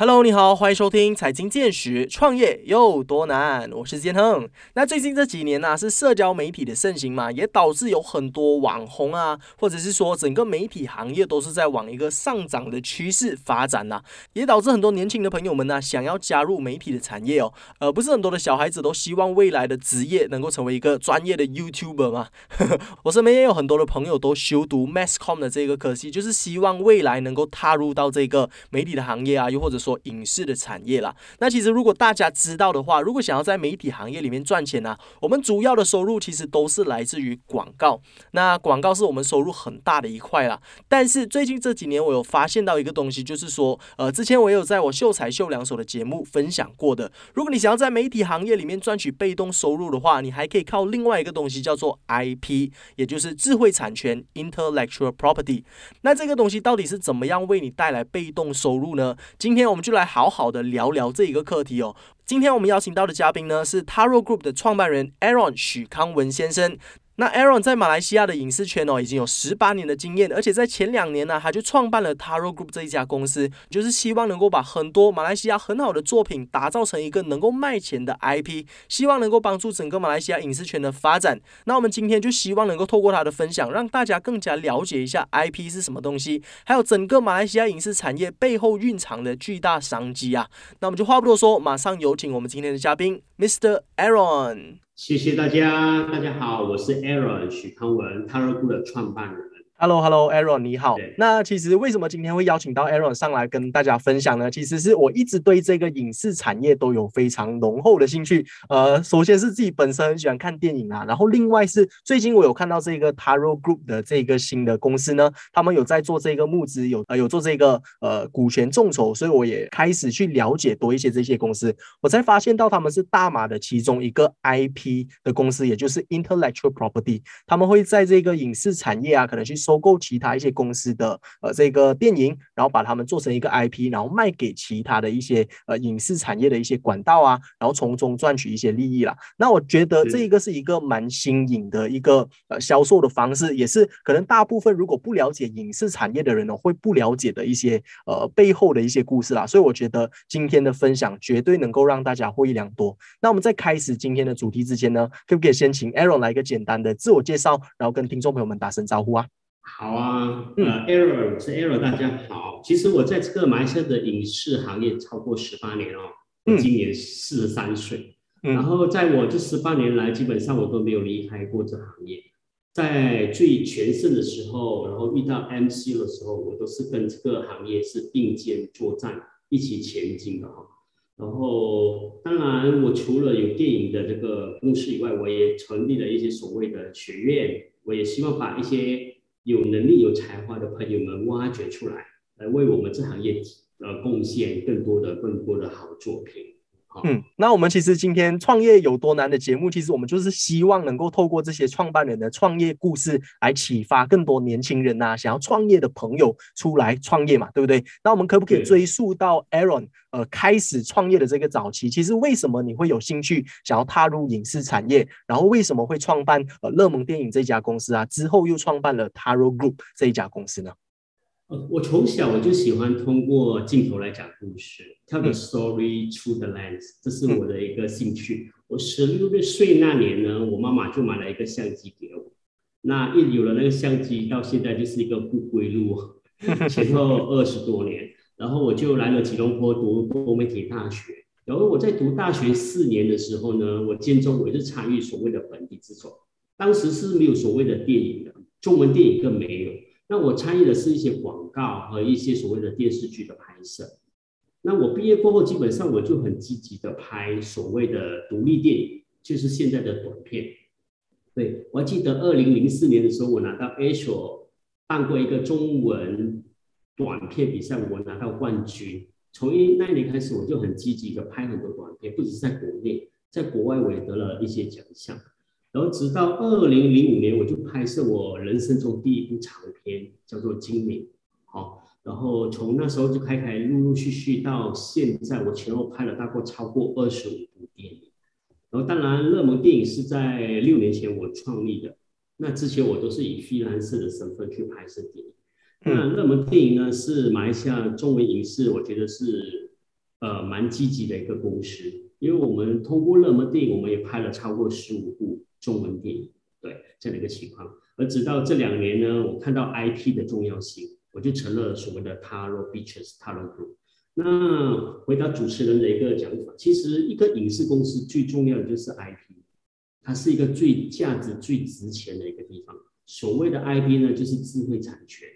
Hello，你好，欢迎收听财经见识，创业有多难？我是建亨。那最近这几年呢，是社交媒体的盛行嘛，也导致有很多网红啊，或者是说整个媒体行业都是在往一个上涨的趋势发展呐，也导致很多年轻的朋友们呢，想要加入媒体的产业哦。呃，不是很多的小孩子都希望未来的职业能够成为一个专业的 YouTuber 吗？我身边也有很多的朋友都修读 Masscom 的这个科系，就是希望未来能够踏入到这个媒体的行业啊，又或者说。做影视的产业啦。那其实如果大家知道的话，如果想要在媒体行业里面赚钱呢，我们主要的收入其实都是来自于广告。那广告是我们收入很大的一块啦。但是最近这几年，我有发现到一个东西，就是说，呃，之前我有在我秀才秀两手的节目分享过的。如果你想要在媒体行业里面赚取被动收入的话，你还可以靠另外一个东西叫做 IP，也就是智慧产权 （Intellectual Property）。那这个东西到底是怎么样为你带来被动收入呢？今天我。我们就来好好的聊聊这一个课题哦。今天我们邀请到的嘉宾呢是 Taro Group 的创办人 Aaron 许康文先生。那 Aaron 在马来西亚的影视圈哦，已经有十八年的经验，而且在前两年呢，他就创办了 Taro Group 这一家公司，就是希望能够把很多马来西亚很好的作品打造成一个能够卖钱的 IP，希望能够帮助整个马来西亚影视圈的发展。那我们今天就希望能够透过他的分享，让大家更加了解一下 IP 是什么东西，还有整个马来西亚影视产业背后蕴藏的巨大商机啊。那我们就话不多说，马上有请我们今天的嘉宾 Mr. Aaron。谢谢大家，大家好，我是 Aaron 许康文 t a r o g o 的创办人。Hello，Hello，Aaron，你好。那其实为什么今天会邀请到 Aaron 上来跟大家分享呢？其实是我一直对这个影视产业都有非常浓厚的兴趣。呃，首先是自己本身很喜欢看电影啊，然后另外是最近我有看到这个 Taro Group 的这个新的公司呢，他们有在做这个募资，有呃有做这个呃股权众筹，所以我也开始去了解多一些这些公司。我才发现到他们是大马的其中一个 IP 的公司，也就是 Intellectual Property，他们会在这个影视产业啊，可能去。收购其他一些公司的呃这个电影，然后把它们做成一个 IP，然后卖给其他的一些呃影视产业的一些管道啊，然后从中赚取一些利益啦。那我觉得这一个是一个蛮新颖的一个呃销售的方式，也是可能大部分如果不了解影视产业的人呢，会不了解的一些呃背后的一些故事啦。所以我觉得今天的分享绝对能够让大家获益良多。那我们在开始今天的主题之前呢，可不可以先请 Aaron 来一个简单的自我介绍，然后跟听众朋友们打声招呼啊？好啊，呃，Error 是 Error，大家好。其实我在这个马来西亚的影视行业超过十八年哦，我今年四十三岁。然后在我这十八年来，基本上我都没有离开过这行业。在最全盛的时候，然后遇到 MC 的时候，我都是跟这个行业是并肩作战，一起前进的哈。然后，当然，我除了有电影的这个公司以外，我也成立了一些所谓的学院，我也希望把一些。有能力、有才华的朋友们挖掘出来，来为我们这行业呃贡献更多的、更多的好作品。嗯，那我们其实今天创业有多难的节目，其实我们就是希望能够透过这些创办人的创业故事，来启发更多年轻人呐，想要创业的朋友出来创业嘛，对不对？那我们可不可以追溯到 Aaron 呃开始创业的这个早期？其实为什么你会有兴趣想要踏入影视产业？然后为什么会创办呃乐蒙电影这家公司啊？之后又创办了 Taro Group 这一家公司呢？呃，我从小我就喜欢通过镜头来讲故事，tell the story through the lens，这是我的一个兴趣。我十六岁那年呢，我妈妈就买了一个相机给我。那一有了那个相机，到现在就是一个不归路，前后 二十多年。然后我就来了吉隆坡读多媒体大学。然后我在读大学四年的时候呢，我间中我是参与所谓的本地制作。当时是没有所谓的电影的，中文电影更没有。那我参与的是一些广告和一些所谓的电视剧的拍摄。那我毕业过后，基本上我就很积极的拍所谓的独立电影，就是现在的短片。对我记得二零零四年的时候，我拿到 A 所办过一个中文短片比赛，我拿到冠军。从一那一年开始，我就很积极的拍很多短片，不只是在国内，在国外我也得了一些奖项。然后直到二零零五年，我就拍摄我人生中第一部长片，叫做《精明》。好，然后从那时候就开开陆陆续续到现在，我前后拍了大概超过二十五部电影。然后当然，热门电影是在六年前我创立的，那之前我都是以非蓝色的身份去拍摄电影。那热门电影呢，是马来西亚中文影视，我觉得是呃蛮积极的一个公司，因为我们通过热门电影，我们也拍了超过十五部中文电影，对这样的一个情况。而直到这两年呢，我看到 IP 的重要性，我就成了所谓的 Taro Beaches Taro Group。那回答主持人的一个讲法，其实一个影视公司最重要的就是 IP，它是一个最价值最值钱的一个地方。所谓的 IP 呢，就是智慧产权。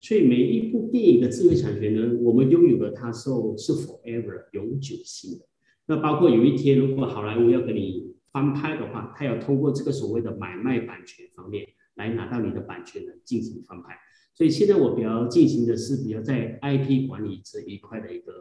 所以每一部电影的智慧产权呢，我们拥有的它是是 forever 永久性的。那包括有一天，如果好莱坞要给你翻拍的话，他要通过这个所谓的买卖版权方面来拿到你的版权来进行翻拍。所以现在我比较进行的是比较在 IP 管理这一块的一个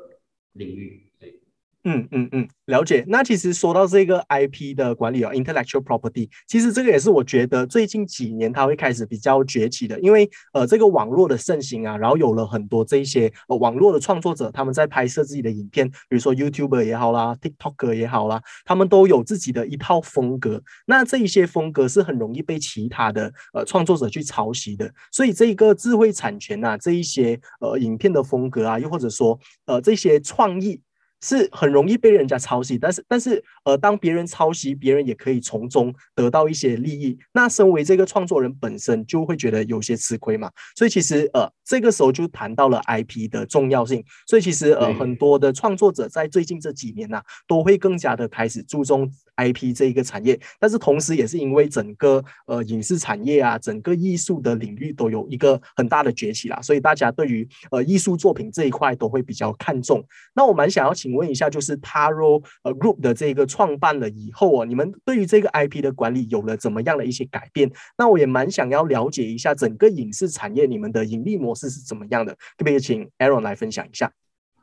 领域，对。嗯嗯嗯，了解。那其实说到这个 IP 的管理啊，intellectual property，其实这个也是我觉得最近几年它会开始比较崛起的，因为呃这个网络的盛行啊，然后有了很多这一些呃网络的创作者，他们在拍摄自己的影片，比如说 YouTuber 也好啦，TikToker 也好啦，他们都有自己的一套风格。那这一些风格是很容易被其他的呃创作者去抄袭的，所以这个智慧产权啊，这一些呃影片的风格啊，又或者说呃这些创意。是很容易被人家抄袭，但是但是呃，当别人抄袭，别人也可以从中得到一些利益。那身为这个创作人本身就会觉得有些吃亏嘛。所以其实呃，这个时候就谈到了 IP 的重要性。所以其实呃，很多的创作者在最近这几年呐，都会更加的开始注重 IP 这一个产业。但是同时也是因为整个呃影视产业啊，整个艺术的领域都有一个很大的崛起啦，所以大家对于呃艺术作品这一块都会比较看重。那我蛮想要请。请问一下，就是 Taro 呃 Group 的这个创办了以后哦，你们对于这个 IP 的管理有了怎么样的一些改变？那我也蛮想要了解一下整个影视产业你们的盈利模式是怎么样的，可不可以请 Aaron 来分享一下？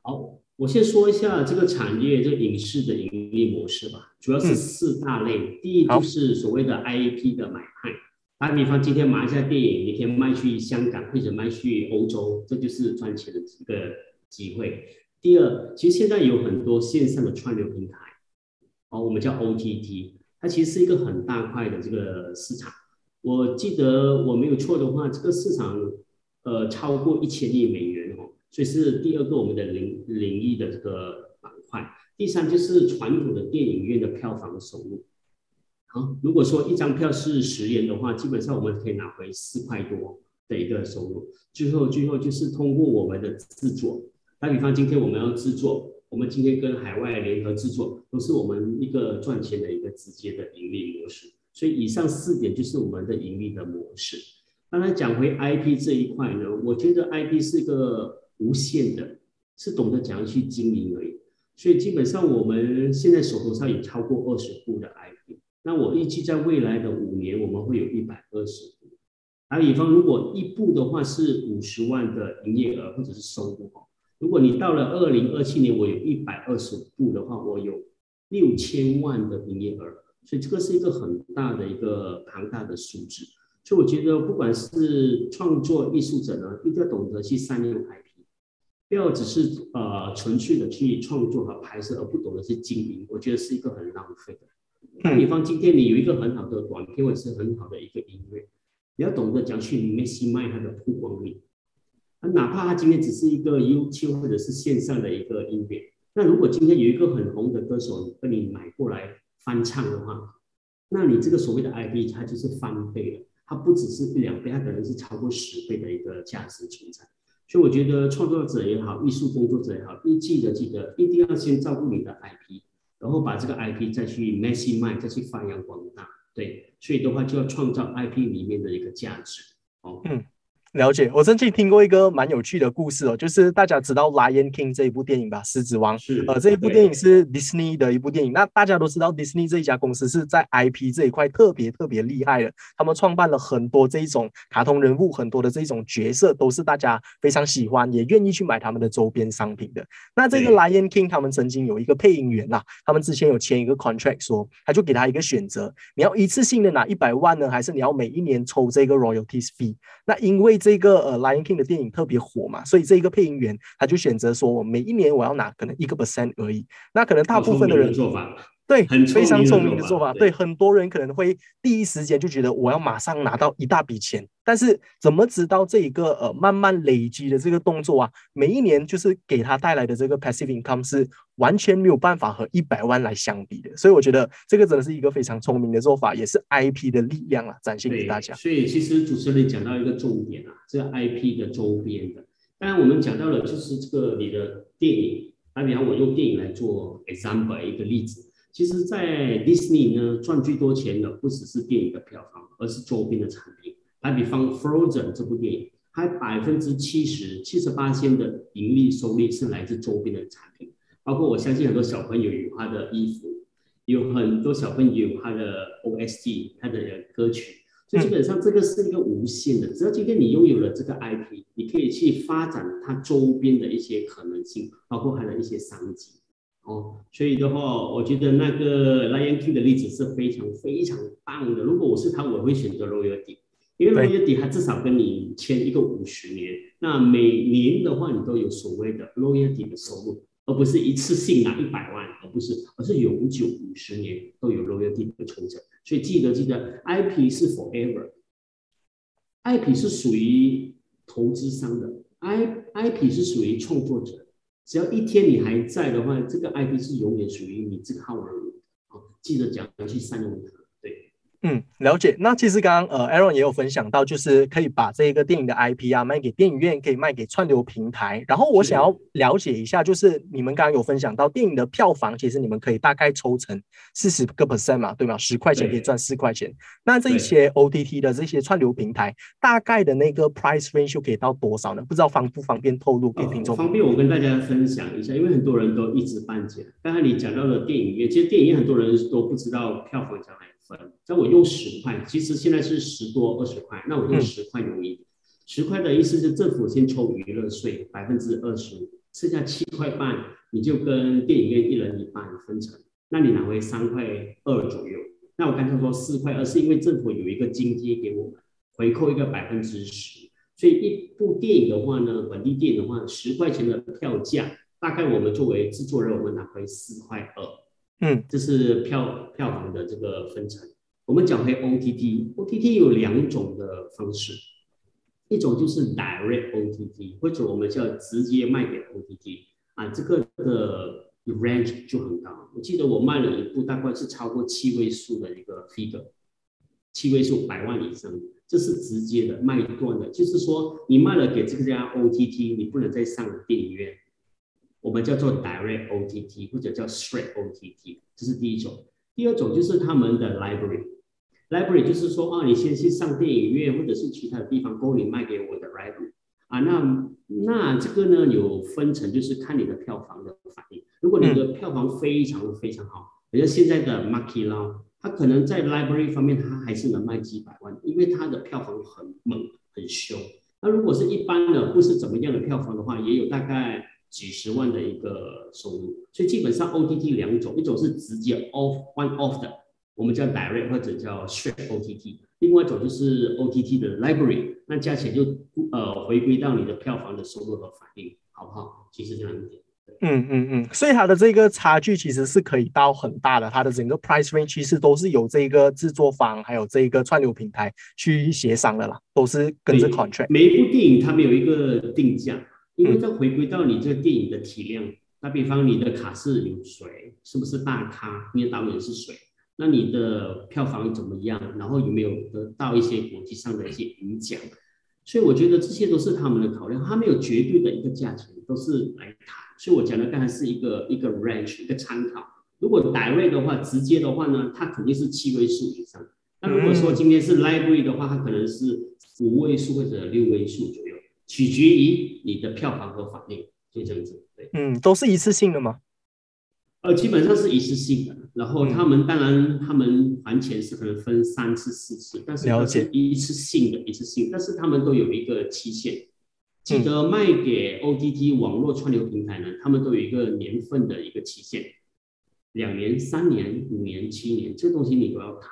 好，我先说一下这个产业这个影视的盈利模式吧，主要是四大类。第一就是所谓的 IP 的买卖，打比方今天马来西亚电影，明天卖去香港或者卖去欧洲，这就是赚钱的一个机会。第二，其实现在有很多线上的串流平台，哦，我们叫 OTT，它其实是一个很大块的这个市场。我记得我没有错的话，这个市场呃超过一千亿美元哦，所以是第二个我们的领领域的这个板块。第三就是传统的电影院的票房收入。好，如果说一张票是十元的话，基本上我们可以拿回四块多的一个收入。最后，最后就是通过我们的制作。打比方，今天我们要制作，我们今天跟海外联合制作，都是我们一个赚钱的一个直接的盈利模式。所以以上四点就是我们的盈利的模式。当然讲回 IP 这一块呢，我觉得 IP 是一个无限的，是懂得怎样去经营而已。所以基本上我们现在手头上有超过二十部的 IP，那我预计在未来的五年，我们会有一百二十部。打比方，如果一部的话是五十万的营业额或者是收入哦如果你到了二零二七年，我有一百二十部的话，我有六千万的营业额，所以这个是一个很大的一个庞大的数字。所以我觉得，不管是创作艺术者呢，一定要懂得去善用 IP，不要只是呃纯粹的去创作和拍摄，而不懂得去经营，我觉得是一个很浪费的。打比方，今天你有一个很好的短片或者是很好的一个音乐，你要懂得讲去 maximize 它的曝光率。哪怕他今天只是一个 YouTube 或者是线上的一个音乐，那如果今天有一个很红的歌手被你买过来翻唱的话，那你这个所谓的 IP 它就是翻倍了，它不只是一两倍，它可能是超过十倍的一个价值存在。所以我觉得创作者也好，艺术工作者也好，一记得记得一定要先照顾你的 IP，然后把这个 IP 再去 mass 卖，再去发扬光大。对，所以的话就要创造 IP 里面的一个价值。哦，嗯。了解，我曾经听过一个蛮有趣的故事哦，就是大家知道《Lion King》这一部电影吧，《狮子王》是呃，这一部电影是 Disney 的一部电影。那大家都知道，Disney 这一家公司是在 IP 这一块特别特别厉害的，他们创办了很多这一种卡通人物，很多的这种角色都是大家非常喜欢，也愿意去买他们的周边商品的。那这个《Lion King》他们曾经有一个配音员呐，他们之前有签一个 contract，说他就给他一个选择，你要一次性的拿一百万呢，还是你要每一年抽这个 royalties fee？那因为这个呃 Lion King 的电影特别火嘛，所以这一个配音员他就选择说，我每一年我要拿可能一个 percent 而已。那可能大部分的人做法，对，很非常聪明明的做法。对，很多人可能会第一时间就觉得我要马上拿到一大笔钱，但是怎么知道这一个呃慢慢累积的这个动作啊，每一年就是给他带来的这个 passive income 是完全没有办法和一百万来相比的。所以我觉得这个真的是一个非常聪明的做法，也是 IP 的力量啊，展现给大家。所以其实主持人讲到一个重点啊，这个 IP 的周边的，当然我们讲到了就是这个你的电影，打比方我用电影来做 example 一个例子。其实，在 Disney 呢，赚最多钱的不只是电影的票房，而是周边的产品。打比方 Frozen 这部电影，它百分之七十、七十八千的盈利收益是来自周边的产品，包括我相信很多小朋友有他的衣服，有很多小朋友有他的 OST，他的歌曲，所以基本上这个是一个无限的。只要今天你拥有了这个 IP，你可以去发展它周边的一些可能性，包括它的一些商机。哦，所以的话，我觉得那个 Lion King 的例子是非常非常棒的。如果我是他，我会选择 Royalty，因为 Royalty 它至少跟你签一个五十年，那每年的话你都有所谓的 Royalty 的收入，而不是一次性拿一百万，而不是，而是永久五十年都有 Royalty 的抽成。所以记得记得，IP 是 Forever，IP 是属于投资商的，I IP 是属于创作者。只要一天你还在的话，这个 IP 是永远属于你这个号人物。好，记得讲要去善用它。嗯，了解。那其实刚刚呃，Aaron 也有分享到，就是可以把这一个电影的 IP 啊卖给电影院，可以卖给串流平台。然后我想要了解一下，就是你们刚刚有分享到电影的票房，其实你们可以大概抽成四十个 percent 嘛，对吗？十块钱可以赚四块钱。那这一些 OTT 的这些串流平台，大概的那个 price range 可以到多少呢？不知道方不方便透露给听众？方便我跟大家分享一下，因为很多人都一知半解。刚才你讲到了电影院，其实电影院很多人都不知道票房将来。分，那我用十块，其实现在是十多二十块，那我用十块容易。十块的意思是政府先抽娱乐税百分之二十五，剩下七块半你就跟电影院一人一半分成，那你拿回三块二左右。那我刚才说四块二是因为政府有一个津贴给我们，回扣一个百分之十，所以一部电影的话呢，本地电影的话，十块钱的票价，大概我们作为制作人，我们拿回四块二。嗯，这是票票房的这个分成。我们讲回 OTT，OTT 有两种的方式，一种就是 direct OTT，或者我们叫直接卖给 OTT 啊，这个的 range 就很高。我记得我卖了一部大概是超过七位数的一个 figure，七位数百万以上，这是直接的卖断的，就是说你卖了给这家 OTT，你不能再上电影院。我们叫做 direct OTT 或者叫 straight OTT，这是第一种。第二种就是他们的 library，library 就是说啊，你先去上电影院或者是其他的地方，供你卖给我的 library 啊。那那这个呢有分成，就是看你的票房的反应。如果你的票房非常非常好，比如现在的 Marky Lau，它可能在 library 方面它还是能卖几百万，因为它的票房很猛很凶。那如果是一般的不是怎么样的票房的话，也有大概。几十万的一个收入，所以基本上 OTT 两种，一种是直接 off one off 的，我们叫 direct 或者叫 straight OTT，另外一种就是 OTT 的 library，那加起来就呃回归到你的票房的收入和反应，好不好？其实这样一点。嗯嗯嗯，所以它的这个差距其实是可以到很大的，它的整个 price range 其实都是由这个制作方还有这个串流平台去协商的啦，都是跟着 contract。每一部电影它没有一个定价。因为这回归到你这个电影的体量，打比方你的卡是有谁，是不是大咖？你的导演是谁？那你的票房怎么样？然后有没有得到一些国际上的一些影奖？所以我觉得这些都是他们的考量，他没有绝对的一个价钱，都是来谈。所以我讲的刚才是一个一个 range 一个参考。如果 direct 的话，直接的话呢，它肯定是七位数以上。那如果说今天是 library 的话，它可能是五位数或者六位数左右。取决于你的票房和反应，就这样子。对，嗯，都是一次性的吗？呃，基本上是一次性的。然后他们当然他们还钱是可能分三次、四次，但是是一次性的，一次性。但是他们都有一个期限，记得卖给 OTT 网络串流平台呢，他们都有一个年份的一个期限，两年、三年、五年、七年，这个东西你都要谈。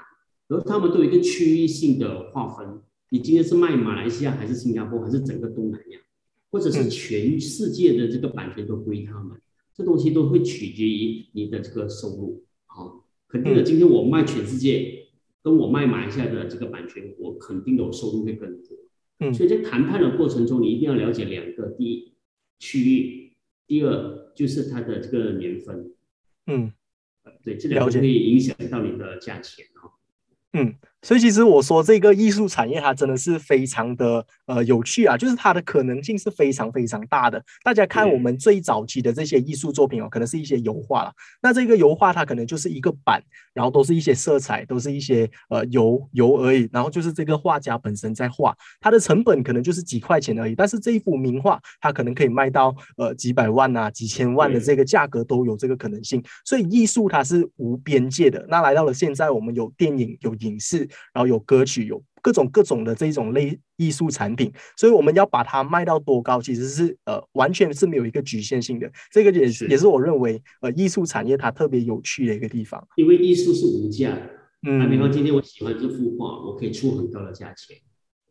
然后他们都有一个区域性的划分。你今天是卖马来西亚还是新加坡还是整个东南亚，或者是全世界的这个版权都归他们，这东西都会取决于你的这个收入。好，肯定的，今天我卖全世界，跟我卖马来西亚的这个版权，我肯定的收入会更多。嗯所以在谈判的过程中，你一定要了解两个：第一，区域；第二，就是它的这个年份。嗯呃对，这两个会影响到你的价钱哦。嗯，所以其实我说这个艺术产业它真的是非常的呃有趣啊，就是它的可能性是非常非常大的。大家看我们最早期的这些艺术作品哦，可能是一些油画了，那这个油画它可能就是一个板，然后都是一些色彩，都是一些呃油油而已，然后就是这个画家本身在画，它的成本可能就是几块钱而已，但是这一幅名画它可能可以卖到呃几百万啊、几千万的这个价格都有这个可能性，所以艺术它是无边界的。那来到了现在，我们有电影、有影视，然后有歌曲，有各种各种的这种类艺术产品，所以我们要把它卖到多高，其实是呃完全是没有一个局限性的。这个也是也是我认为呃艺术产业它特别有趣的一个地方。因为艺术是无价的。打比方，嗯今天我喜欢这幅画，我可以出很高的价钱，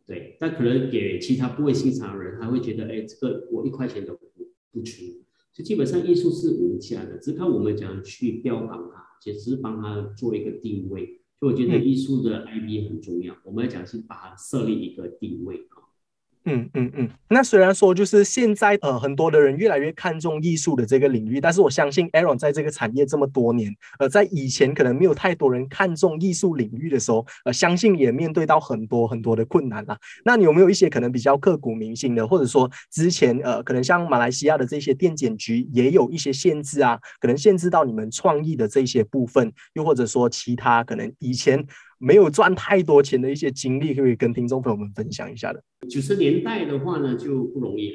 对，但可能给其他不会欣赏的人，他会觉得，哎，这个我一块钱都不不出。所以基本上艺术是无价的，只看我们怎样去标榜它，其实是帮它做一个定位。所以我觉得嗯艺术的 IP 很重要，我们要讲是把它设立一个定位啊。嗯嗯嗯，那虽然说就是现在呃很多的人越来越看重艺术的这个领域，但是我相信 Aaron 在这个产业这么多年，呃，在以前可能没有太多人看重艺术领域的时候，呃，相信也面对到很多很多的困难啦。那你有没有一些可能比较刻骨铭心的，或者说之前呃可能像马来西亚的这些电检局也有一些限制啊，可能限制到你们创意的这些部分，又或者说其他可能以前没有赚太多钱的一些经历，可以跟听众朋友们分享一下的。九十年代的话呢，就不容易。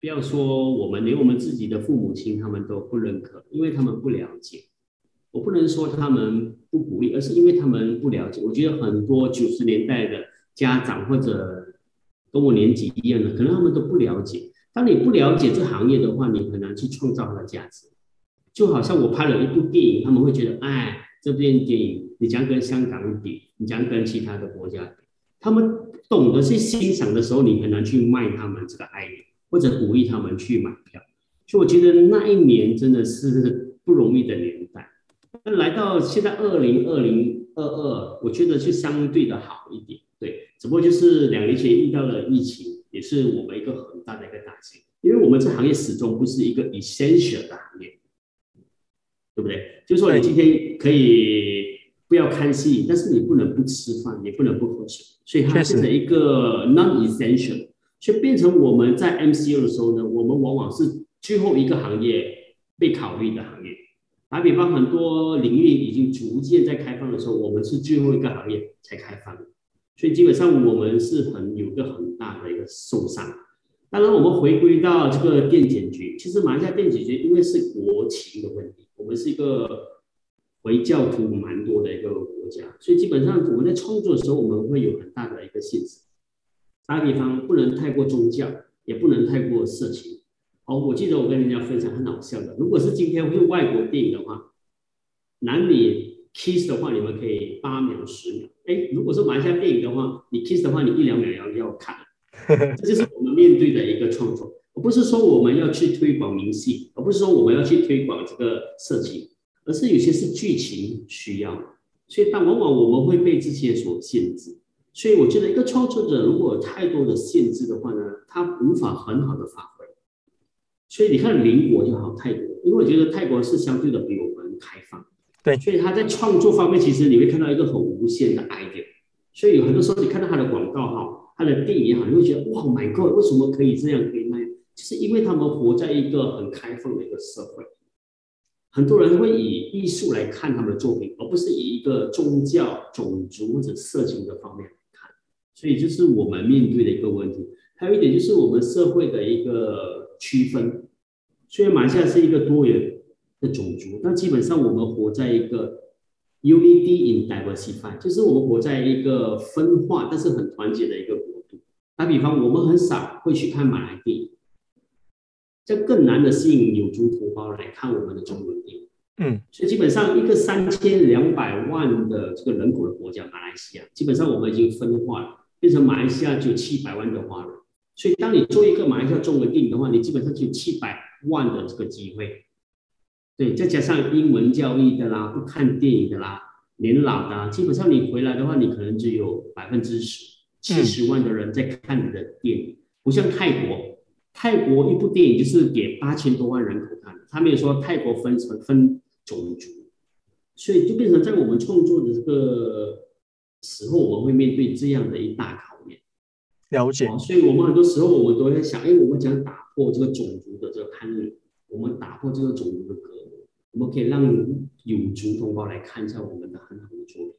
不要说我们，连我们自己的父母亲他们都不认可，因为他们不了解。我不能说他们不鼓励，而是因为他们不了解。我觉得很多九十年代的家长或者跟我年纪一样的，可能他们都不了解。当你不了解这行业的话，你很难去创造它的价值。就好像我拍了一部电影，他们会觉得，哎，这部电影你将跟香港比，你将跟其他的国家比，他们懂得去欣赏的时候，你很难去卖他们这个爱，或者鼓励他们去买票。所以我觉得那一年真的是不容易的年代。那来到现在二零二零二二，我觉得是相对的好一点，对，只不过就是两年前遇到了疫情，也是我们一个很大的一个打击，因为我们这行业始终不是一个 essential 的，就是说你今天可以不要看戏，但是你不能不吃饭，也不能不喝水，所以它变成一个 non-essential，所以变成我们在 MCU 的时候呢，我们往往是最后一个行业被考虑的行业。打比方，很多领域已经逐渐在开放的时候，我们是最后一个行业才开放的，所以基本上我们是很有个很大的一个受伤。当然，我们回归到这个电检局，其实马来西亚电检局因为是国情的问题，我们是一个回教徒蛮多的一个国家，所以基本上我们在创作的时候，我们会有很大的一个限制。打比方，不能太过宗教，也不能太过色情。哦，我记得我跟人家分享很好笑的，如果是今天是外国电影的话，男女 kiss 的话，你们可以八秒、十秒。哎，如果是马来西亚电影的话，你 kiss 的话，你一两秒要要看。这就是我们面对的一个创作，而不是说我们要去推广明细，而不是说我们要去推广这个设计，而是有些是剧情需要，所以但往往我们会被这些所限制。所以我觉得一个创作者如果有太多的限制的话呢，他无法很好的发挥。所以你看邻国就好泰国，因为我觉得泰国是相对的比我们开放，对所以他在创作方面其实你会看到一个很无限的 idea。所以有很多时候你看到他的广告哈，他的电影也好，你会觉得哇，My God，为什么可以这样可以那样？是因为他们活在一个很开放的一个社会，很多人会以艺术来看他们的作品，而不是以一个宗教、种族或者色情的方面来看。所以这是我们面对的一个问题。还有一点就是我们社会的一个区分，虽然马来西亚是一个多元的种族，但基本上我们活在一个 unity in diversity，就是我们活在一个分化但是很团结的一个国度。打比方，我们很少会去看马来电影，这更难的吸引有族同胞来看我们的中文电影。嗯，所以基本上一个三千两百万的这个人口的国家，马来西亚，基本上我们已经分化了，变成马来西亚只有七百万的华人。所以，当你做一个马来西亚中文电影的话，你基本上就有七百万的这个机会，对，再加上英文教育的啦，不看电影的啦，年老的，基本上你回来的话，你可能只有百分之十，七十万的人在看你的电影，不像泰国，泰国一部电影就是给八千多万人口看的，他没有说泰国分成分种族，所以就变成在我们创作的这个时候，我们会面对这样的一大考验。了解，所以我们很多时候我们都在想，哎，我们讲打破这个种族的这个攀比，我们打破这个种族的隔膜，我们可以让有族同胞来看一下我们的很好的作品。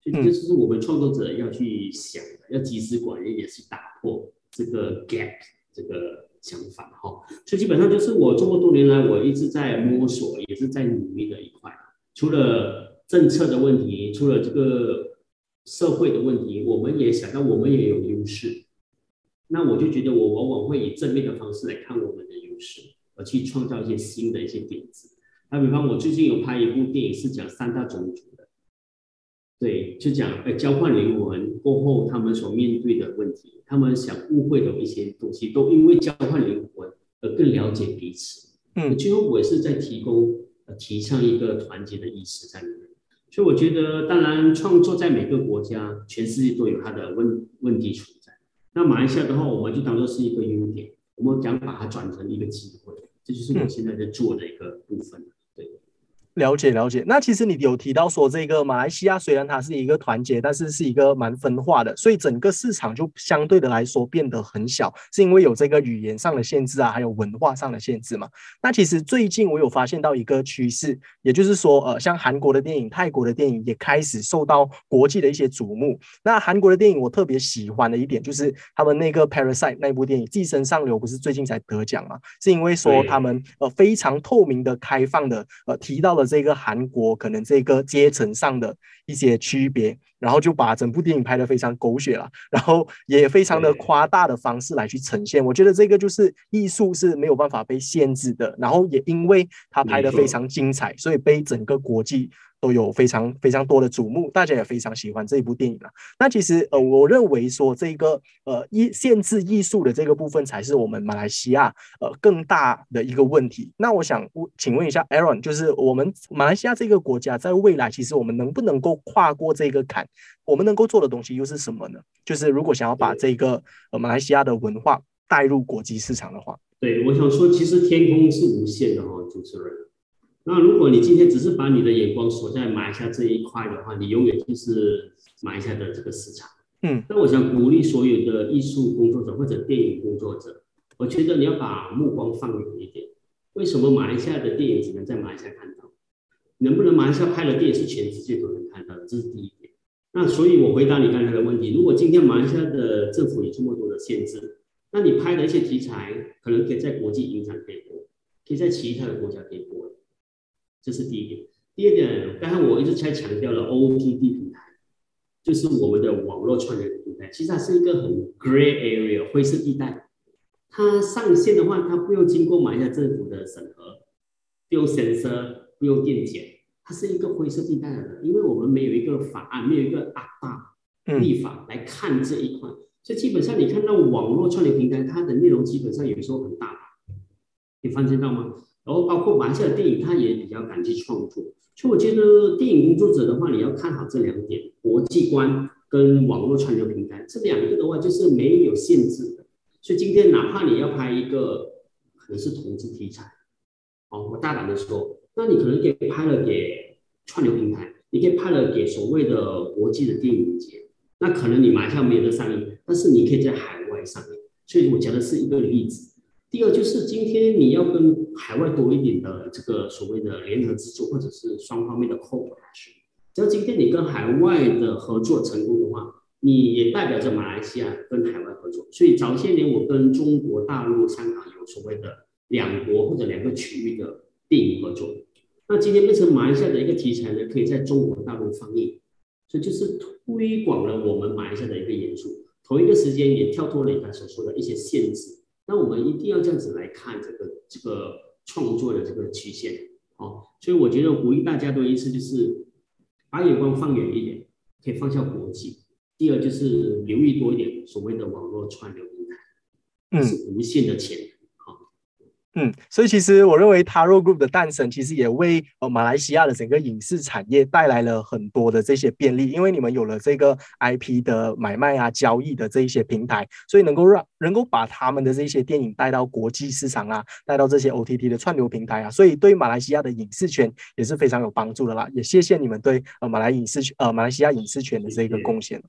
所以这就是我们创作者要去想的，要集思广益，也是打破这个 gap 这个想法哈。所以基本上就是我这么多年来，我一直在摸索，也是在努力的一块。除了政策的问题，除了这个社会的问题，我们也想到我们也有优势。那我就觉得，我往往会以正面的方式来看我们的优势，而去创造一些新的一些点子。打比方，我最近有拍一部电影，是讲三大种族的，对，就讲呃交换灵魂过后他们所面对的问题，他们想误会的一些东西，都因为交换灵魂而更了解彼此。嗯，最后我也是在提供呃提倡一个团结的意识在里面。所以我觉得，当然创作在每个国家、全世界都有它的问问题存在。那马来西亚的话，我们就当做是一个优点，我们想把它转成一个机会，这就是我现在在做的一个部分。了解了解，那其实你有提到说，这个马来西亚虽然它是一个团结，但是是一个蛮分化的，所以整个市场就相对的来说变得很小，是因为有这个语言上的限制啊，还有文化上的限制嘛。那其实最近我有发现到一个趋势，也就是说，呃，像韩国的电影、泰国的电影也开始受到国际的一些瞩目。那韩国的电影我特别喜欢的一点就是他们那个《Parasite》那部电影《寄生上流》，不是最近才得奖嘛？是因为说他们呃非常透明的、开放的呃提到了。这个韩国可能这个阶层上的一些区别，然后就把整部电影拍得非常狗血了，然后也非常的夸大的方式来去呈现。我觉得这个就是艺术是没有办法被限制的，然后也因为他拍得非常精彩，所以被整个国际。都有非常非常多的瞩目，大家也非常喜欢这一部电影啊。那其实呃，我认为说这个呃艺限制艺术的这个部分，才是我们马来西亚呃更大的一个问题。那我想请问一下 Aaron，就是我们马来西亚这个国家在未来，其实我们能不能够跨过这个坎？我们能够做的东西又是什么呢？就是如果想要把这个呃马来西亚的文化带入国际市场的话，对，我想说，其实天空是无限的哦，主持人。那如果你今天只是把你的眼光锁在马来西亚这一块的话，你永远就是马来西亚的这个市场。嗯，那我想鼓励所有的艺术工作者或者电影工作者，我觉得你要把目光放远一点。为什么马来西亚的电影只能在马来西亚看到？能不能马来西亚拍的电影是全世界都能看到的？这是第一点。那所以我回答你刚才的问题：如果今天马来西亚的政府有这么多的限制，那你拍的一些题材可能可以在国际影展可以播，可以在其他的国家可以播。这是第一点。第二点，刚才我一直在强调了 OTT 平台，就是我们的网络串流平台，其实它是一个很 grey area 灰色地带。它上线的话，它不用经过马来西亚政府的审核，不用 censor，不用电检，它是一个灰色地带的，因为我们没有一个法案，没有一个阿大立法来看这一块，所以基本上你看到网络串流平台，它的内容基本上有时候很大，你发现到吗？然后包括马来西亚电影，它也比较敢去创作，所以我觉得电影工作者的话，你要看好这两点：国际观跟网络串流平台这两个的话，就是没有限制的。所以今天哪怕你要拍一个可能是同志题材，哦，我大胆的说，那你可能可以拍了给串流平台，你可以拍了给所谓的国际的电影节，那可能你马上没有得上映，但是你可以在海外上映。所以我讲的是一个例子。第二就是今天你要跟海外多一点的这个所谓的联合制作，或者是双方面的合作。只要今天你跟海外的合作成功的话，你也代表着马来西亚跟海外合作。所以早些年我跟中国大陆、香港有所谓的两国或者两个区域的电影合作。那今天变成马来西亚的一个题材呢，可以在中国大陆放映，所以就是推广了我们马来西亚的一个元素。同一个时间也跳脱了你刚才所说的一些限制。那我们一定要这样子来看这个这个创作的这个曲线，哦，所以我觉得鼓励大家的意思就是把眼光放远一点，可以放下国际。第二就是留意多一点所谓的网络串流平台，是无限的潜力。好，嗯，所以其实我认为 Taro Group 的诞生，其实也为呃马来西亚的整个影视产业带来了很多的这些便利，因为你们有了这个 IP 的买卖啊、交易的这一些平台，所以能够让能够把他们的这些电影带到国际市场啊，带到这些 OTT 的串流平台啊，所以对马来西亚的影视圈也是非常有帮助的啦。也谢谢你们对呃马来影视呃马来西亚影视圈的这个贡献。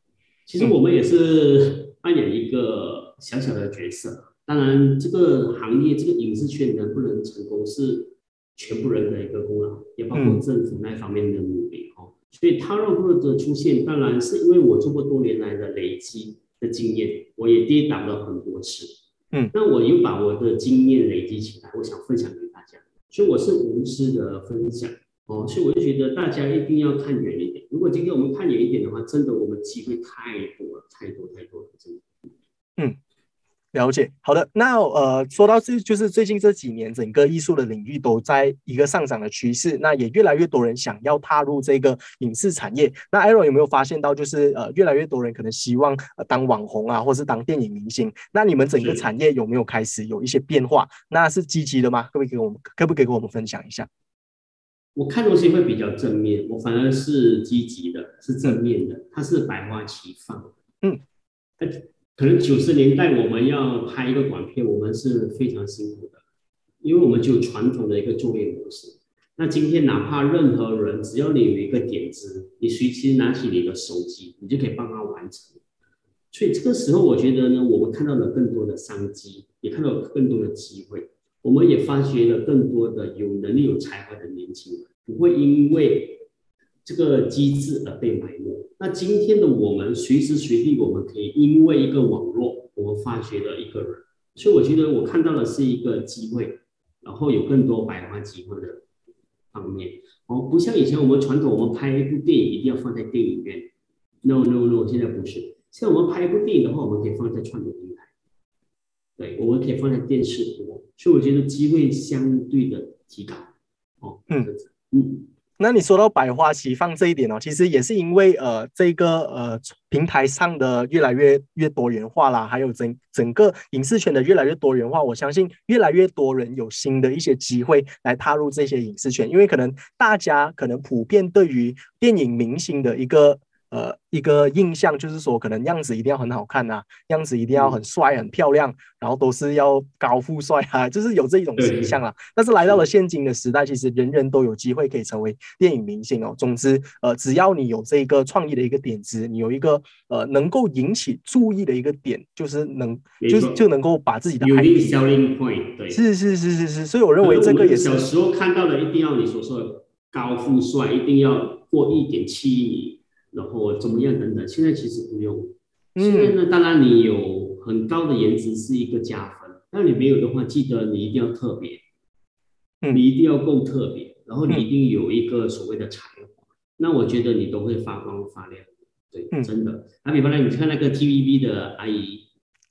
其实我们也是扮演一个小小的角色。当然，这个行业这个影视圈能不能成功是全部人的一个功劳，也包括政府那方面的努力哦。所以 Taro 的出现，当然是因为我做过多年来的累积的经验，我也跌倒了很多次。嗯，那我又把我的经验累积起来，我想分享给大家，所以我是无私的分享哦。所以我就觉得大家一定要看远一点。如果今天我们看远一点的话，真的我们机会太多了，太多太多了，真的。嗯。了解，好的，那呃，说到这就是最近这几年，整个艺术的领域都在一个上涨的趋势，那也越来越多人想要踏入这个影视产业。那 Aaron 有没有发现到，就是呃，越来越多人可能希望当网红啊，或是当电影明星？那你们整个产业有没有开始有一些变化？那是积极的吗？可不可以给我们，可不可以给我们分享一下？我看东西会比较正面，我反而是积极的，是正面的，它是百花齐放。嗯。可能九十年代我们要拍一个短片，我们是非常辛苦的，因为我们就传统的一个作业模式。那今天哪怕任何人，只要你有一个点子，你随时拿起你的手机，你就可以帮他完成。所以这个时候，我觉得呢，我们看到了更多的商机，也看到更多的机会。我们也发掘了更多的有能力、有才华的年轻人，不会因为这个机制而被埋没。那今天的我们随时随地，我们可以因为一个网络，我们发掘了一个人，所以我觉得我看到的是一个机会，然后有更多百花齐放的方面。哦，不像以前我们传统，我们拍一部电影一定要放在电影院，no no no，现在不是。像我们拍一部电影的话，我们可以放在串流平台，对，我们可以放在电视播，所以我觉得机会相对的提高。哦，嗯嗯。那你说到百花齐放这一点哦，其实也是因为呃这个呃平台上的越来越越多元化啦，还有整整个影视圈的越来越多元化，我相信越来越多人有新的一些机会来踏入这些影视圈，因为可能大家可能普遍对于电影明星的一个。呃，一个印象就是说，可能样子一定要很好看呐，样子一定要很帅、很漂亮，然后都是要高富帅啊，就是有这一种形象啦。但是来到了现今的时代，其实人人都有机会可以成为电影明星哦。总之，呃，只要你有这个创意的一个点子，你有一个呃能够引起注意的一个点，就是能就是就能够把自己的 selling point 对，是是是是是，所以我认为这个也是小时候看到的，一定要你所说的高富帅，一定要过一点七米。然后怎么样等等，现在其实不用。现在呢，当然你有很高的颜值是一个加分，但你没有的话，记得你一定要特别，你一定要够特别，然后你一定有一个所谓的才华，那我觉得你都会发光发亮。对，真的。打比方来，你看那个 TVB 的阿姨，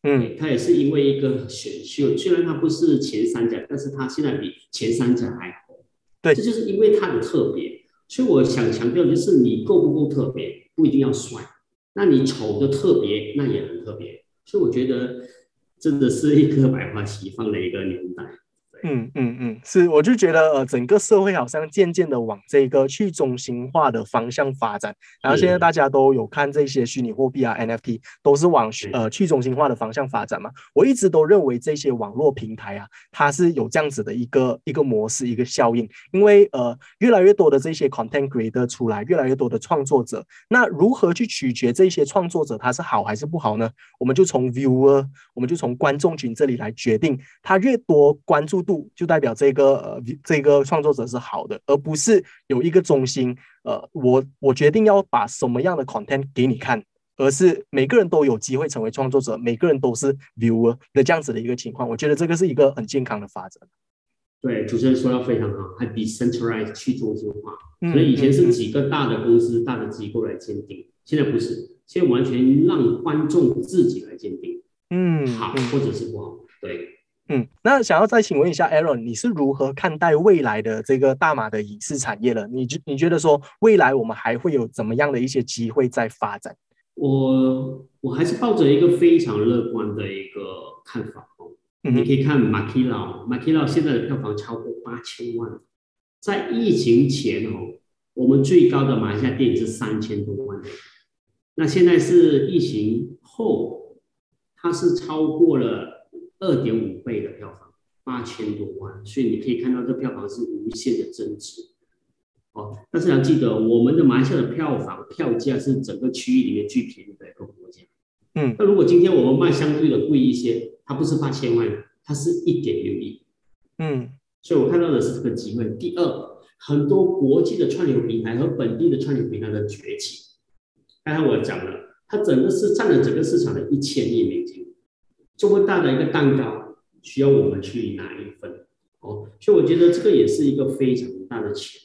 嗯，她也是因为一个选秀，虽然她不是前三甲，但是她现在比前三甲还红。对，这就是因为她的特别。所以我想强调，就是你够不够特别，不一定要帅。那你丑的特别，那也很特别。所以我觉得，真的是一个百花齐放的一个年代。嗯嗯嗯，是，我就觉得呃，整个社会好像渐渐的往这个去中心化的方向发展。然后现在大家都有看这些虚拟货币啊，NFT 都是往呃去中心化的方向发展嘛。我一直都认为这些网络平台啊，它是有这样子的一个一个模式一个效应，因为呃越来越多的这些 content creator 出来，越来越多的创作者，那如何去取决这些创作者他是好还是不好呢？我们就从 viewer，我们就从观众群这里来决定，他越多关注度。就代表这个呃这个创作者是好的，而不是有一个中心呃我我决定要把什么样的 content 给你看，而是每个人都有机会成为创作者，每个人都是 viewer 的这样子的一个情况。我觉得这个是一个很健康的发展。对，主持人说的非常好，还 decentralized 去中心化。所以以前是几个大的公司、大的机构来鉴定，现在不是，现在完全让观众自己来鉴定，嗯，好或者是不好，对。嗯，那想要再请问一下，Aaron，你是如何看待未来的这个大马的影视产业了？你觉你觉得说未来我们还会有怎么样的一些机会在发展？我我还是抱着一个非常乐观的一个看法哦。你可以看马基劳，马基劳现在的票房超过八千万，在疫情前哦，我们最高的马来西亚电影是三千多万，那现在是疫情后，它是超过了二点五倍的票房，八千多万，所以你可以看到这票房是无限的增值。哦，但是要记得，我们的马来西亚的票房票价是整个区域里面最便宜的一个国家。嗯，那如果今天我们卖相对的贵一些，它不是八千万，它是一点六亿。嗯，所以我看到的是这个机会。第二，很多国际的串流平台和本地的串流平台的崛起。刚才我讲了，它整个是占了整个市场的一千亿美金，这么大的一个蛋糕，需要我们去拿一份。哦，所以我觉得这个也是一个非常大的钱。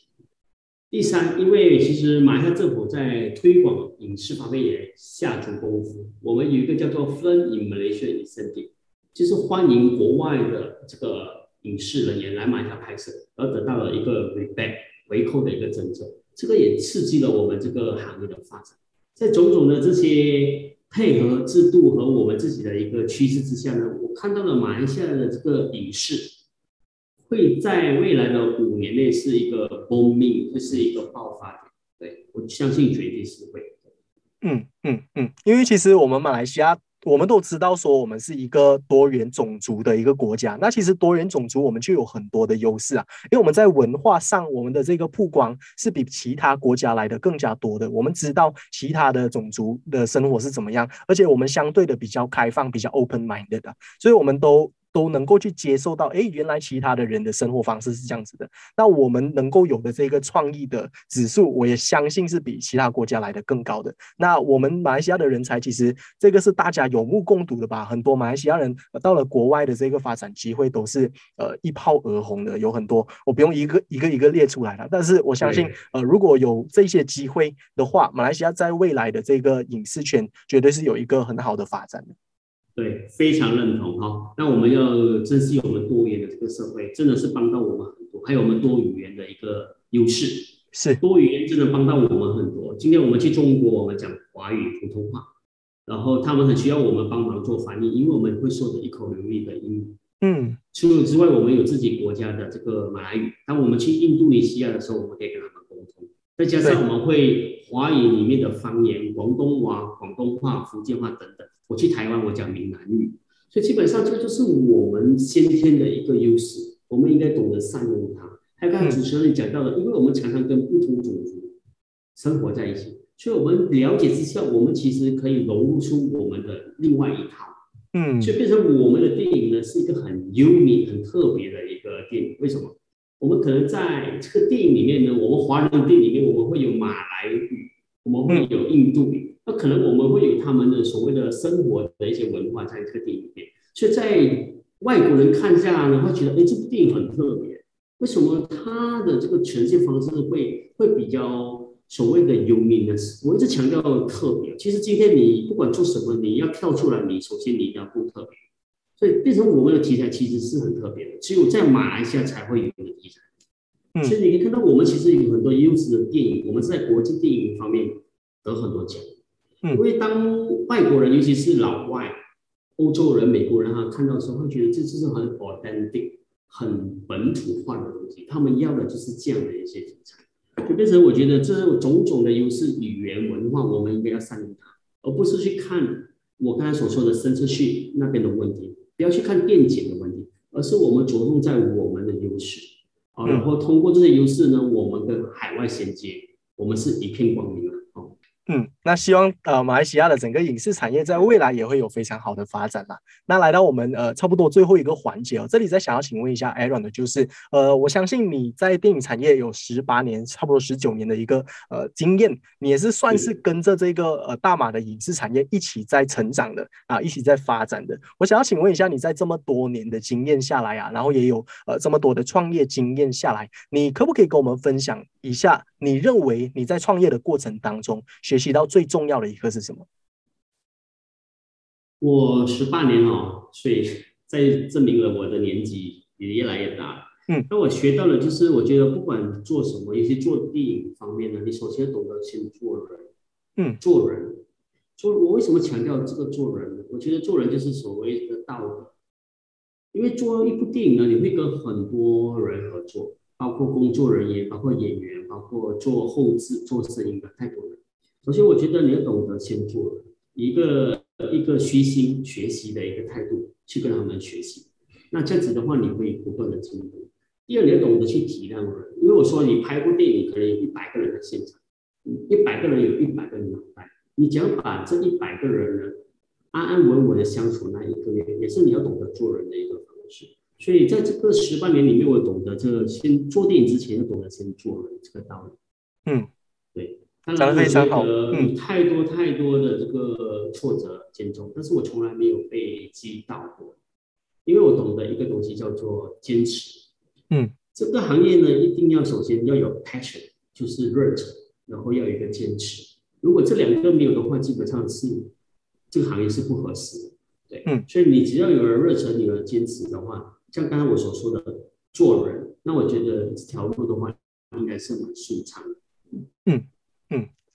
第三，因为其实马来西亚政府在推广影视方面也下足功夫。我们有一个叫做 “Film in Malaysia Incentive”，就是欢迎国外的这个影视人员来马来西亚拍摄，而得到了一个 rebate 回扣的一个政策。这个也刺激了我们这个行业的发展。在种种的这些配合制度和我们自己的一个趋势之下呢，我看到了马来西亚的这个影视。会在未来的五年内是一个 boom，会是一个爆发点。对我相信绝对是会。嗯嗯嗯，因为其实我们马来西亚，我们都知道说我们是一个多元种族的一个国家。那其实多元种族我们就有很多的优势啊，因为我们在文化上，我们的这个曝光是比其他国家来的更加多的。我们知道其他的种族的生活是怎么样，而且我们相对的比较开放，比较 open minded 的，所以我们都。都能够去接受到，哎，原来其他的人的生活方式是这样子的。那我们能够有的这个创意的指数，我也相信是比其他国家来的更高的。那我们马来西亚的人才，其实这个是大家有目共睹的吧？很多马来西亚人到了国外的这个发展机会都是呃一炮而红的，有很多，我不用一个一个一个列出来了。但是我相信，呃，如果有这些机会的话，马来西亚在未来的这个影视圈绝对是有一个很好的发展的。对，非常认同哈。那我们要珍惜我们多元的这个社会，真的是帮到我们很多。还有我们多语言的一个优势，是多语言真的帮到我们很多。今天我们去中国，我们讲华语普通话，然后他们很需要我们帮忙做翻译，因为我们会说的一口流利的英语。嗯，除此之外，我们有自己国家的这个马来语。当我们去印度尼西亚的时候，我们可以跟他们沟通。再加上我们会华语里面的方言，广东话、广东话、福建话等等。我去台湾，我讲闽南语，所以基本上这个就是我们先天的一个优势，我们应该懂得善用它。还有刚才主持人讲到的，因为我们常常跟不同种族生活在一起，所以我们了解之下，我们其实可以融入出我们的另外一套，嗯，所以变成我们的电影呢是一个很优美、很特别的一个电影。为什么？我们可能在这个电影里面呢，我们华人电影里面我们会有马来语，我们会有印度语。那可能我们会有他们的所谓的生活的一些文化在这个电影里面，所以在外国人看下呢，会觉得哎，这部电影很特别。为什么它的这个呈现方式会会比较所谓的有名呢？我一直强调特别。其实今天你不管做什么，你要跳出来，你首先你一定要不特别。所以变成我们的题材其实是很特别的，只有在马来西亚才会有的题材。所以你可以看到，我们其实有很多优质的电影，我们是在国际电影方面得很多奖。因为当外国人，尤其是老外、欧洲人、美国人哈，看到的时候会觉得这就是很 authentic、很本土化的东西，他们要的就是这样的一些题材，就变成我觉得这种种的优势、语言、文化，我们应该要善用它，而不是去看我刚才所说的深色区那边的问题，不要去看电解的问题，而是我们着重在我们的优势，好，然后通过这些优势呢，我们跟海外衔接，我们是一片光明啊。嗯，那希望呃马来西亚的整个影视产业在未来也会有非常好的发展啦。那来到我们呃差不多最后一个环节哦，这里再想要请问一下 Aaron 的就是，呃，我相信你在电影产业有十八年，差不多十九年的一个呃经验，你也是算是跟着这个呃大马的影视产业一起在成长的啊，一起在发展的。我想要请问一下，你在这么多年的经验下来啊，然后也有呃这么多的创业经验下来，你可不可以跟我们分享一下，你认为你在创业的过程当中学学习到最重要的一个是什么？我十八年哦，所以在证明了我的年纪也越来越大。嗯，那我学到了，就是我觉得不管做什么，尤其做电影方面呢，你首先懂得先做人。嗯，做人，做我为什么强调这个做人呢？我觉得做人就是所谓的道德。因为做一部电影呢，你会跟很多人合作，包括工作人员，包括演员，包括做后置、做声音的太多人。首先，我觉得你要懂得先做一个一个虚心学习的一个态度去跟他们学习。那这样子的话，你会不断的进步。第二，你要懂得去体谅人，因为我说你拍部电影可能有一百个人在现场，一百个人有一百个脑袋，你只要把这一百个人呢安安稳稳的相处那一个月，也是你要懂得做人的一个方式。所以在这个十八年里面，我懂得这个先做电影之前要懂得先做人这个道理。嗯，对。讲得非常好。嗯，太多太多的这个挫折艰重，但是我从来没有被击倒过，因为我懂得一个东西叫做坚持。嗯，这个行业呢，一定要首先要有 passion，就是热忱，然后要有一个坚持。如果这两个没有的话，基本上是这个行业是不合适的。对，嗯，所以你只要有了热忱，有了坚持的话，像刚才我所说的做人，那我觉得这条路的话，应该是蛮顺畅的。嗯。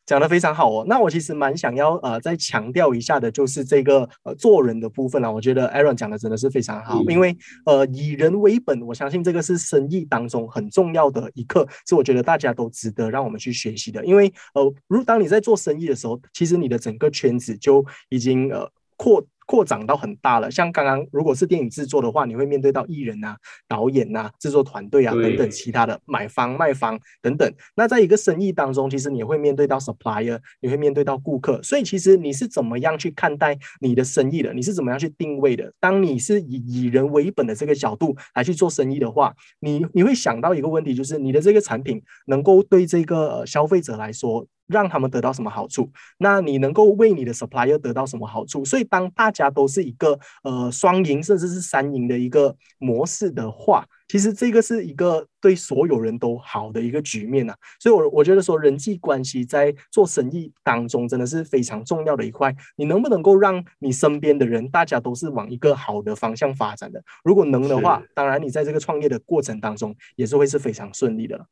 讲的非常好哦，那我其实蛮想要呃再强调一下的，就是这个呃做人的部分啊，我觉得 Aaron 讲的真的是非常好，因为呃以人为本，我相信这个是生意当中很重要的一课，是我觉得大家都值得让我们去学习的，因为呃如当你在做生意的时候，其实你的整个圈子就已经呃扩。扩展到很大了，像刚刚如果是电影制作的话，你会面对到艺人呐、导演呐、制作团队啊等等其他的买方、卖方等等。那在一个生意当中，其实你会面对到 supplier，你会面对到顾客。所以其实你是怎么样去看待你的生意的？你是怎么样去定位的？当你是以以人为本的这个角度来去做生意的话，你你会想到一个问题，就是你的这个产品能够对这个消费者来说。让他们得到什么好处？那你能够为你的 supplier 得到什么好处？所以当大家都是一个呃双赢甚至是三赢的一个模式的话，其实这个是一个对所有人都好的一个局面呐。所以，我我觉得说人际关系在做生意当中真的是非常重要的一块。你能不能够让你身边的人大家都是往一个好的方向发展的？如果能的话，当然你在这个创业的过程当中也是会是非常顺利的。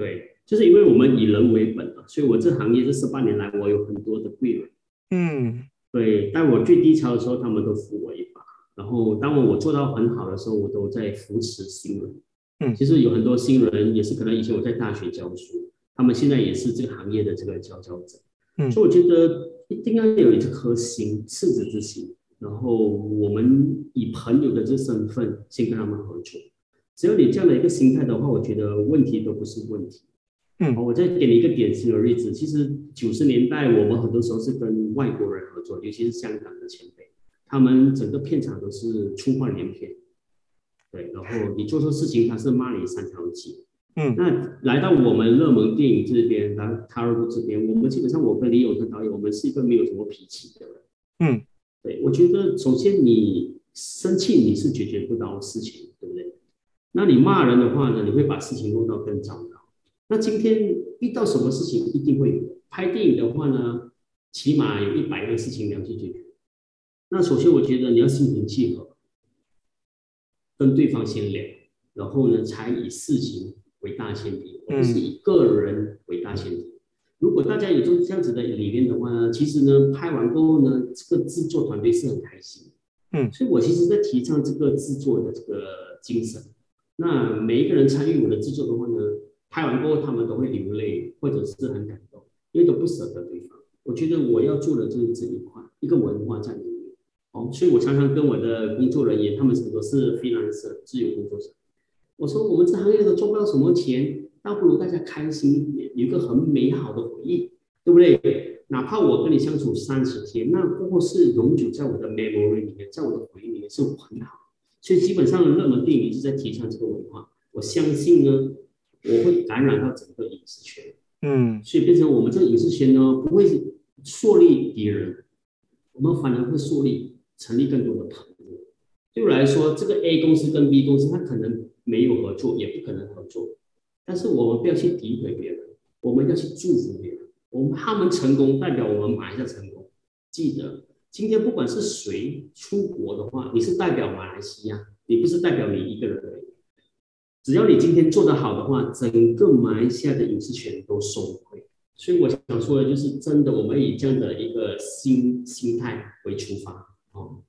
对，就是因为我们以人为本嘛，所以我这行业这十八年来，我有很多的贵人。嗯，对，在我最低潮的时候，他们都扶我一把；然后当我我做到很好的时候，我都在扶持新人。嗯，其实有很多新人也是可能以前我在大学教书，他们现在也是这个行业的这个佼佼者。嗯，所以我觉得一定要有一颗心，赤子之心，然后我们以朋友的这身份先跟他们合作。只要你这样的一个心态的话，我觉得问题都不是问题。嗯，我再给你一个典型的例子，其实九十年代我们很多时候是跟外国人合作，尤其是香港的前辈，他们整个片场都是粗话连篇，对，然后你做错事情，他是骂你三条街。嗯，那来到我们热门电影这边，来塔尔这边，我们基本上我跟李永成导演，我们是一个没有什么脾气的人。嗯，对，我觉得首先你生气你是解决不到事情，对不对？那你骂人的话呢，你会把事情弄到更糟糕。那今天遇到什么事情一定会有。拍电影的话呢，起码有一百个事情你要去解决。那首先我觉得你要心平气和，跟对方先聊，然后呢才以事情为大前提，而不是以个人为大前提。如果大家有这样子的理念的话呢，其实呢拍完过后呢，这个制作团队是很开心。嗯，所以我其实在提倡这个制作的这个精神。那每一个人参与我的制作的话呢，拍完过后他们都会流泪，或者是很感动，因为都不舍得对方。我觉得我要做的就是这一块，一个文化在里面。哦，所以我常常跟我的工作人员，他们很多是非常是自由工作者，我说我们这行业都赚不到什么钱，倒不如大家开心一点，有一个很美好的回忆，对不对？哪怕我跟你相处三十天，那不过是永久在我的 memory 里面，在我的回忆里面是很好。所以基本上热门电影一直在提倡这个文化，我相信呢，我会感染到整个影视圈，嗯，所以变成我们这个影视圈呢，不会树立敌人，我们反而会树立成立更多的朋友。对我来说，这个 A 公司跟 B 公司，它可能没有合作，也不可能合作，但是我们不要去诋毁别人，我们要去祝福别人。我们他们成功，代表我们马来西亚成功。记得。今天不管是谁出国的话，你是代表马来西亚，你不是代表你一个人而已。只要你今天做得好的话，整个马来西亚的影视圈都受惠。所以我想说的就是，真的，我们以这样的一个心心态为出发，哦。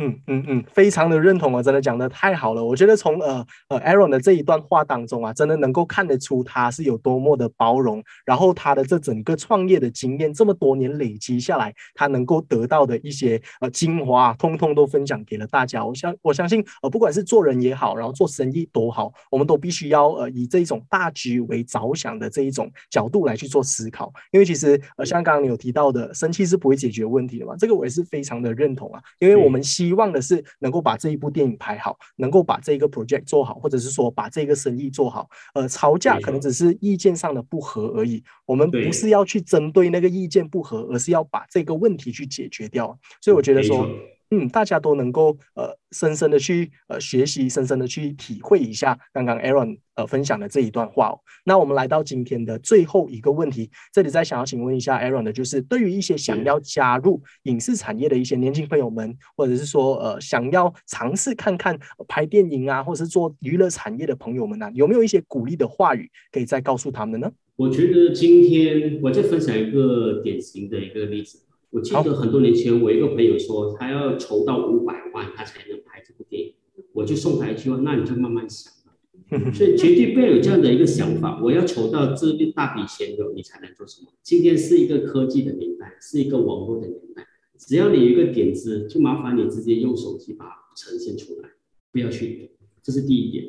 嗯嗯嗯，非常的认同啊，真的讲的太好了。我觉得从呃呃 Aaron 的这一段话当中啊，真的能够看得出他是有多么的包容，然后他的这整个创业的经验这么多年累积下来，他能够得到的一些呃精华，通通都分享给了大家。我相我相信呃，不管是做人也好，然后做生意多好，我们都必须要呃以这种大局为着想的这一种角度来去做思考。因为其实呃像刚刚你有提到的，生气是不会解决问题的嘛，这个我也是非常的认同啊，因为我们希希望的是能够把这一部电影拍好，能够把这个 project 做好，或者是说把这个生意做好。呃，吵架可能只是意见上的不合而已，我们不是要去针对那个意见不合，而是要把这个问题去解决掉。所以我觉得说。嗯，大家都能够呃深深的去呃学习，深深的去体会一下刚刚 Aaron 呃分享的这一段话哦。那我们来到今天的最后一个问题，这里再想要请问一下 Aaron 的，就是对于一些想要加入影视产业的一些年轻朋友们，或者是说呃想要尝试看看拍电影啊，或者是做娱乐产业的朋友们呢，有没有一些鼓励的话语可以再告诉他们呢？我觉得今天我再分享一个典型的一个例子。我记得很多年前，我一个朋友说，他要筹到五百万，他才能拍这部电影。我就送他一句话：那你就慢慢想吧。所以绝对不要有这样的一个想法。我要筹到这一大笔钱后，你才能做什么？今天是一个科技的年代，是一个网络的年代。只要你有一个点子，就麻烦你直接用手机把它呈现出来，不要去。这是第一点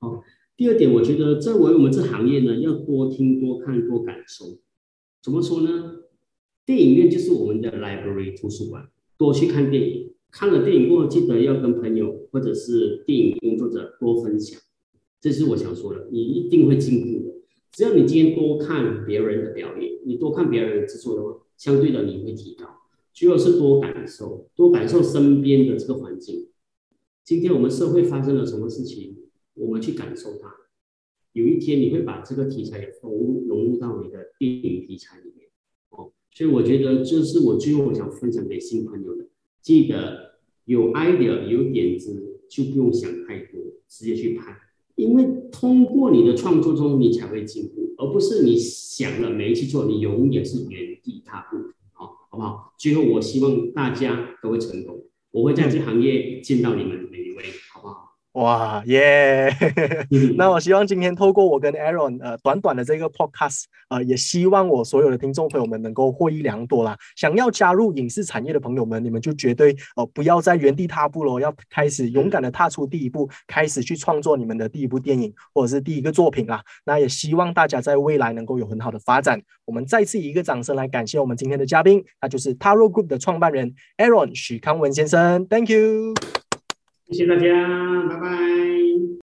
好，第二点，我觉得作为我们这行业呢，要多听、多看、多感受。怎么说呢？电影院就是我们的 library 图书馆，多去看电影。看了电影过后，记得要跟朋友或者是电影工作者多分享。这是我想说的，你一定会进步的。只要你今天多看别人的表演，你多看别人的制作的话，相对的你会提高。主要是多感受，多感受身边的这个环境。今天我们社会发生了什么事情，我们去感受它。有一天你会把这个题材融入融入到你的电影题材里面。所以我觉得这是我最后我想分享给新朋友的，记得有 idea 有点子就不用想太多，直接去拍，因为通过你的创作中你才会进步，而不是你想了没去做，你永远是原地踏步，好，好不好？最后我希望大家都会成功，我会在这行业见到你们，哇耶！那我希望今天透过我跟 Aaron 呃短短的这个 podcast 呃，也希望我所有的听众朋友们能够获益良多啦。想要加入影视产业的朋友们，你们就绝对呃不要在原地踏步喽，要开始勇敢的踏出第一步，开始去创作你们的第一部电影或者是第一个作品啦。那也希望大家在未来能够有很好的发展。我们再次以一个掌声来感谢我们今天的嘉宾，那就是 Taro Group 的创办人 Aaron 许康文先生，Thank you。谢谢大家，拜拜。